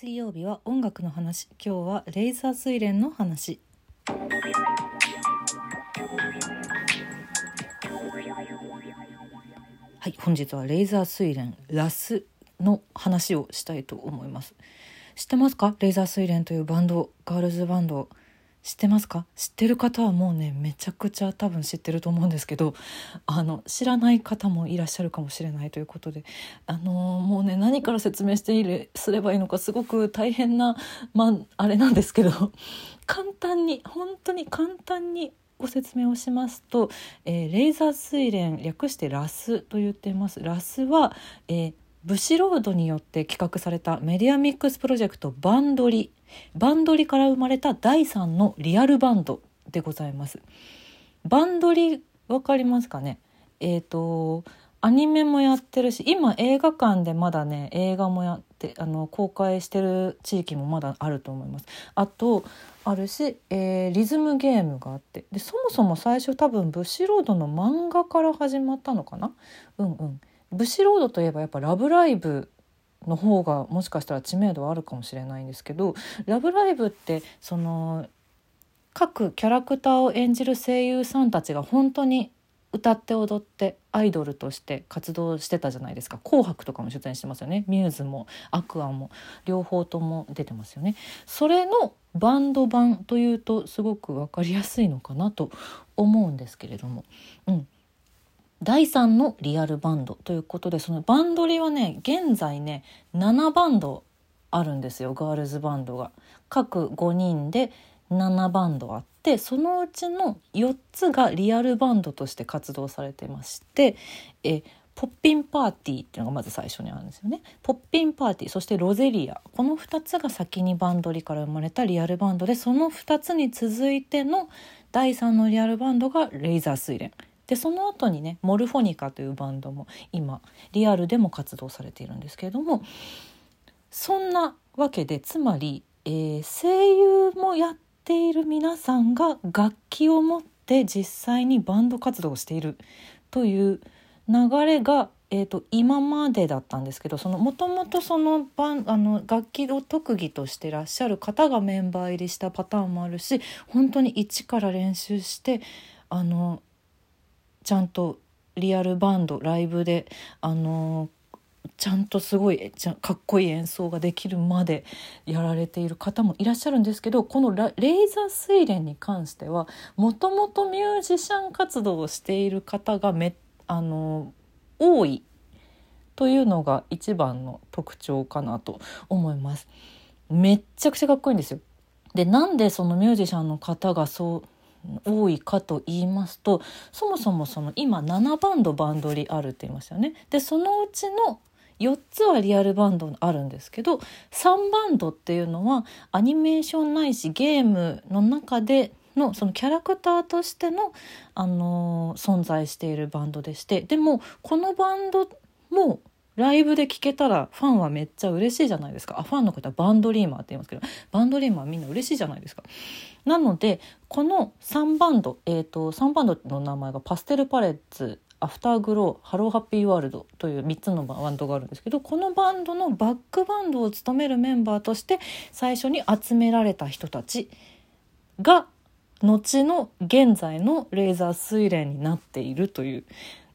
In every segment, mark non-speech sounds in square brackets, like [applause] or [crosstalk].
水曜日は音楽の話。今日はレーザー睡蓮の話。はい本日はレーザー睡蓮ラスの話をしたいと思います。知ってますか？レーザー睡蓮というバンドガールズバンド。知ってますか？知ってる方はもうねめちゃくちゃ多分知ってると思うんですけどあの知らない方もいらっしゃるかもしれないということであのもうね何から説明しているすればいいのかすごく大変な、まあ、あれなんですけど簡単に本当に簡単にご説明をしますと、えー、レーザー睡蓮略してラスと言っています。ラスは、えーブシロードによって企画されたメディアミックスプロジェクトバンドリ。バンドリから生まれた第3のリアルバンドでございます。バンドリわかりますかね？えっ、ー、とアニメもやってるし今映画館でまだね映画もやってあの公開してる地域もまだあると思います。あとあるし、えー、リズムゲームがあって。でそもそも最初多分ブッシュロードの漫画から始まったのかな？うんうん。ブシロードといえばやっぱ「ラブライブ!」の方がもしかしたら知名度はあるかもしれないんですけど「ラブライブ!」ってその各キャラクターを演じる声優さんたちが本当に歌って踊ってアイドルとして活動してたじゃないですか「紅白」とかも出演してますよねミューズもアクアも両方とも出てますよね。それのバンド版というとすごく分かりやすいのかなと思うんですけれども、うん、第3のリアルバンドということでそのバンドリはね現在ね7バンドあるんですよガールズバンドが。各5人で7バンドあってそのうちの4つがリアルバンドとして活動されてましてえポッピンパーティーっていうのがまず最初にあるんですよね。ポッピンパーティーそしてロゼリアこの2つが先にバンドリから生まれたリアルバンドでその2つに続いての第3のリアルバンドがレイザー睡蓮。でその後にねモルフォニカというバンドも今リアルでも活動されているんですけれどもそんなわけでつまり、えー、声優もやっている皆さんが楽器を持って実際にバンド活動をしているという流れが、えーと、今までだったんですけどもともとそのバンあの楽器を特技としてらっしゃる方がメンバー入りしたパターンもあるし本当に一から練習してあのちゃんとリアルバンドライブであのちゃんとすごいかっこいい演奏ができるまでやられている方もいらっしゃるんですけどこのレーザー睡蓮に関してはもともとミュージシャン活動をしている方がめあの多いというのが一番の特徴かなと思います。めっちゃくちゃかっこいいんですよ。でなんでそのミュージシャンの方がそう多いかと言いますとそもそもその今7バンドバンドリあるって言いましたよね。でそのうちの4つはリアルバンドあるんですけど3バンドっていうのはアニメーションないしゲームの中でのそのキャラクターとしての、あのー、存在しているバンドでしてでもこのバンドもライブで聴けたらファンはめっちゃ嬉しいじゃないですか。あファンの方はバンドリーマーって言いますけど。バンドリーマーみんな嬉しいじゃないですか。なのでこの3バンド、えーと、3バンドの名前がパステルパレッツアフターグローハローハッピーワールドという3つのバンドがあるんですけどこのバンドのバックバンドを務めるメンバーとして最初に集められた人たちが後の現在の RAISE A SUILEN になっているという。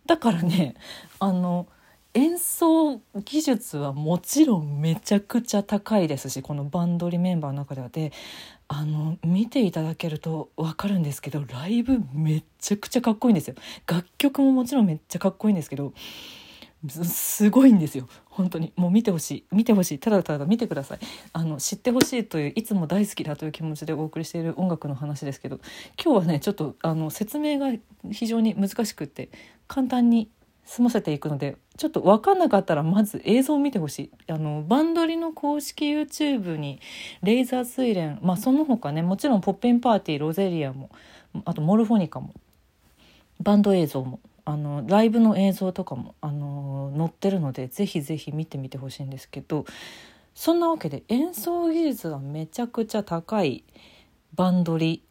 だからねあの演奏技術はもちろんめちゃくちゃ高いですしこのバンドリメンバーの中では。であの見ていただけると分かるんですけどライブめっちゃくちゃかっこいいんですよ。楽曲ももちろんめっちゃかっこいいんですけどすごいんですよ。本当に。もう見てほしい。見てほしい。ただただ見てください。あの知ってほしいといういつも大好きだという気持ちでお送りしている音楽の話ですけど今日はねちょっとあの説明が非常に難しくって簡単に済ませていくのでちょっと分かんなかったらまず映像を見てほしい。あのバンドリの公式 YouTube にレーザー睡蓮まあその他ねもちろんポッペンパーティーロゼリアもあとモルフォニカもバンド映像もあのライブの映像とかもあの載ってるのでぜひぜひ見てみてほしいんですけどそんなわけで演奏技術がめちゃくちゃ高いバンドリ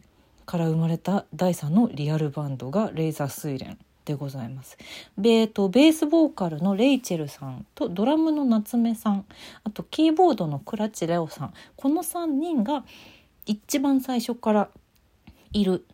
から生まれた第3のリアルバンドがレーザー睡蓮でございます。ベートベースボーカルのレイチェルさんとドラムの夏目さんあとキーボードのクラチレオさんこの3人が一番最初からいる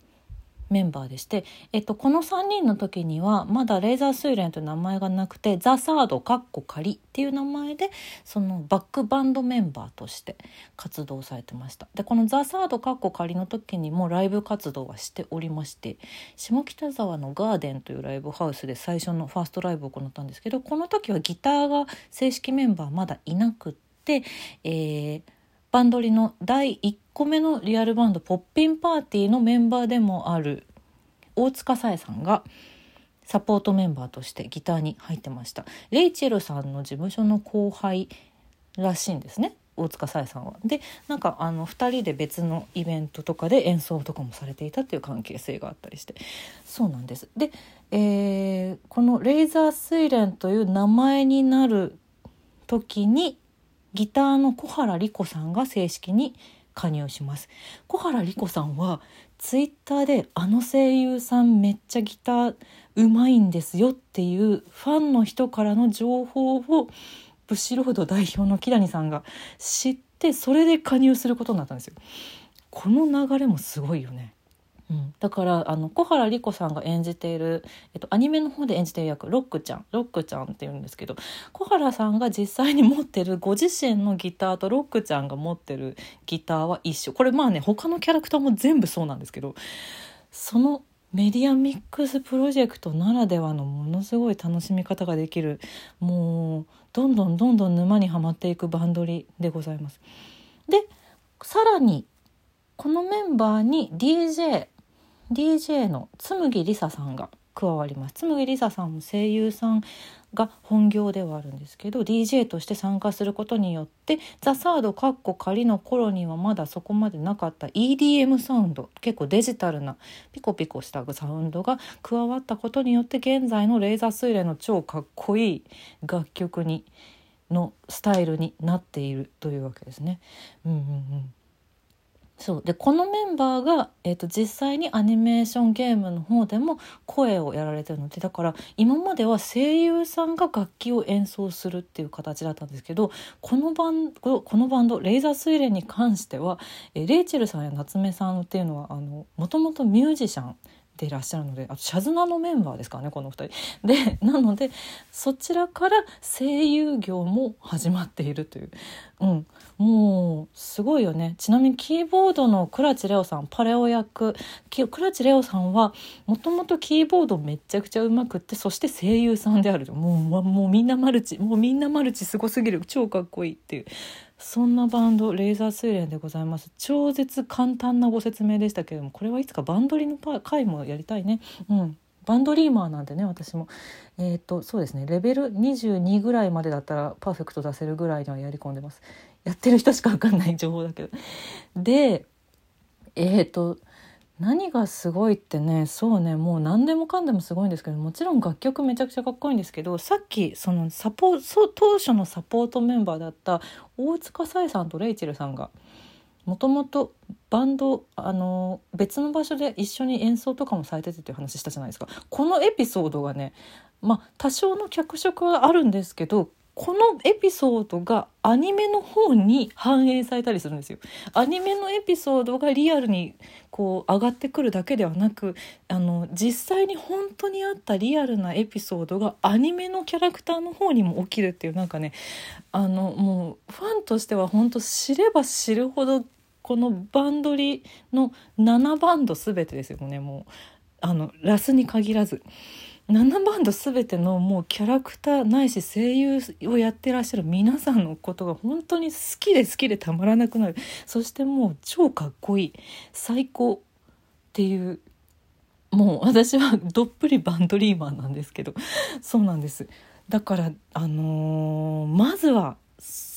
メンバーでして、えっと、この3人の時にはまだレーザースイレンという名前がなくてザ・サードかっこ仮っていう名前でそのバックバンドメンバーとして活動されてました。でこのザ・サードかっこ仮の時にもライブ活動はしておりまして下北沢のガーデンというライブハウスで最初のファーストライブを行ったんですけどこの時はギターが正式メンバーまだいなくって、えー、バンドリの第1個目のリアルバンドポッピンパーティーのメンバーでもある大塚さえさんがサポートメンバーとしてギターに入ってましたレイチェルさんの事務所の後輩らしいんですね大塚さえさんは。でなんかあの2人で別のイベントとかで演奏とかもされていたっていう関係性があったりしてそうなんです。で、えー、この「レーザー睡蓮」という名前になる時にギターの小原莉子さんが正式に加入します小原莉子さんはツイッターであの声優さんめっちゃギターうまいんですよっていうファンの人からの情報をブシロード代表の木谷さんが知ってそれで加入することになったんですよ。この流れもすごいよね。うん、だからあの小原莉子さんが演じている、えっと、アニメの方で演じている役ロックちゃん。ロックちゃんって言うんですけど小原さんが実際に持ってるご自身のギターとロックちゃんが持ってるギターは一緒。これまあね他のキャラクターも全部そうなんですけどそのメディアミックスプロジェクトならではのものすごい楽しみ方ができるもうどんどんどんどん沼にはまっていくバンドリでございます。でさらにこのメンバーに DJ DJ の紬りささんが加わります紬りささんも声優さんが本業ではあるんですけど DJ として参加することによって「ザ・サード」かっこ仮の頃にはまだそこまでなかった EDM サウンド結構デジタルなピコピコしたサウンドが加わったことによって現在のレーザースイレの超かっこいい楽曲にのスタイルになっているというわけですね。うんうんうんそう。でこのメンバーが、えーと、実際にアニメーションゲームの方でも声をやられてるのでだから今までは声優さんが楽器を演奏するっていう形だったんですけどこのバンこのバンド「レイザースイレン」に関しては、えレイチェルさんや夏目さんっていうのはもともとミュージシャンでいらっしゃるのであとシャズナのメンバーですからねこの2人。でなのでそちらから声優業も始まっているという、うん、もうすごいよね。ちなみにキーボードの倉地レオさんパレオ役。倉地レオさんはもともとキーボードめっちゃくちゃうまくってそして声優さんであるもうもうみんなマルチもうみんなマルチすごすぎる。超かっこいいっていう。そんなバンドレーザー水蓮でございます。超絶簡単なご説明でしたけれどもこれはいつかバンドリの回もやりたいね。うん。バンドリーマーなんでね私も。えっ、ー、とそうですね。レベル22ぐらいまでだったらパーフェクト出せるぐらいにはやり込んでます。やってる人しか分かんない情報だけど。でえっ、ー、と何がすごいってねそうねもう何でもかんでもすごいんですけどもちろん楽曲めちゃくちゃかっこいいんですけどさっきそのサポ当初のサポートメンバーだった大塚沙恵さんとレイチェルさんがもともとバンドあの別の場所で一緒に演奏とかもされててっていう話したじゃないですか。このエピソードがねまあ多少の脚色はあるんですけどこのエピソードがアニメの方に反映されたりするんですよ。アニメのエピソードがリアルにこう上がってくるだけではなくあの実際に本当にあったリアルなエピソードがアニメのキャラクターの方にも起きるっていうなんかねあのもうファンとしては本当知れば知るほどこのバンドリの7バンド全てですよねもうあのラスに限らず。7バンド全てのもうキャラクターないし声優をやってらっしゃる皆さんのことが本当に好きで好きでたまらなくなる。そしてもう超かっこいい。最高っていうもう私はどっぷりバンドリーマンなんですけど。そうなんです。だからあのー、まずは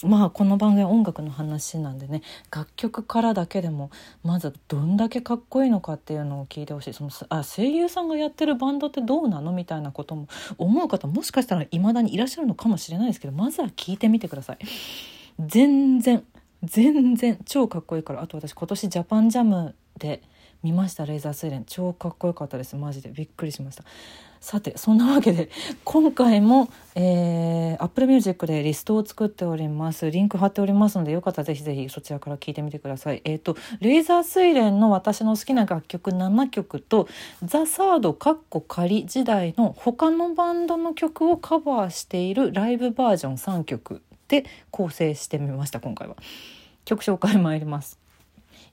まあこの番組は音楽の話なんでね楽曲からだけでもまずどんだけかっこいいのかっていうのを聞いてほしい。そのあ声優さんがやってるバンドってどうなのみたいなことも思う方もしかしたら未だにいらっしゃるのかもしれないですけどまずは聞いてみてください。全然全然超かっこいいから。あと私今年ジャパンジャムで見ましたレーザースイレン。超かっこよかったです。マジで。びっくりしました。さてそんなわけで [laughs] 今回も、えー、Apple Music でリストを作っております。リンク貼っておりますのでよかったらぜひぜひそちらから聞いてみてください。えっ、ー、とレーザー睡蓮の私の好きな楽曲7曲とザ・サードカッコ仮時代の他のバンドの曲をカバーしているライブバージョン3曲で構成してみました今回は。曲紹介参ります。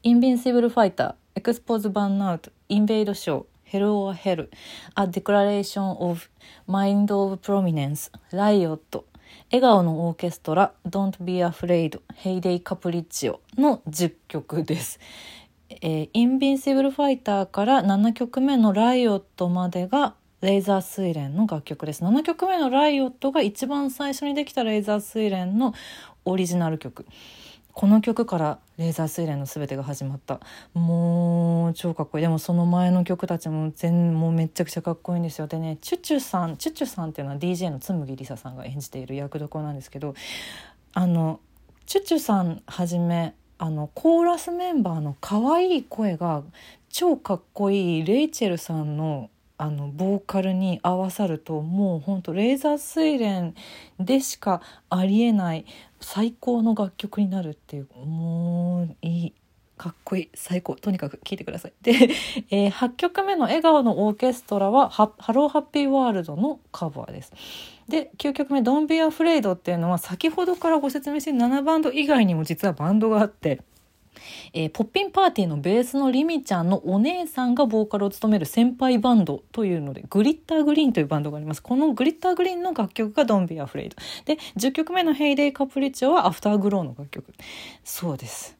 インビンシブルファイターエクスポーズバンナウトインベイドショー Hello or Hell, A Declaration of Mind of Prominence, Riot, 笑顔のオーケストラ Don't Be Afraid, Heyday Capriccio の10曲です。えー、インビンシブルファイターから7曲目のライオットまでがレーザー睡蓮の楽曲です。7曲目のライオットが一番最初にできたレーザー睡蓮のオリジナル曲。この曲からレーザー睡蓮の全てが始まった。もう超かっこいい。でもその前の曲たちも全もうめちゃくちゃかっこいいんですよ。でねチュチュさんチュチュさんっていうのは DJ の紬りささんが演じている役どころなんですけどあのチュチュさんはじめあのコーラスメンバーの可愛い声が超かっこいいレイチェルさんのあのボーカルに合わさるともうほんとレーザー睡蓮でしかありえない最高の楽曲になるっていうもういいかっこいい最高とにかく聴いてください。[laughs] で、えー、8曲目の「笑顔のオーケストラは」は「ハローハッピーワールド」のカバーです。で9曲目「Don't Be Afraid」っていうのは先ほどからご説明してる7バンド以外にも実はバンドがあってえー、ポッピンパーティーのベースのリミちゃんのお姉さんがボーカルを務める先輩バンドというので、グリッターグリーンというバンドがあります。このグリッターグリーンの楽曲が Don't Be Afraid。で、10曲目のヘイデイカプリチョはアフターグローの楽曲。そうです。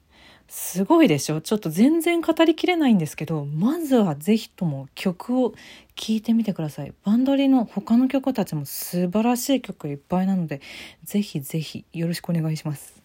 すごいでしょ？ちょっと全然語りきれないんですけど、まずはぜひとも曲を聴いてみてください。バンドリの他の曲たちも素晴らしい曲いっぱいなので、ぜひぜひよろしくお願いします。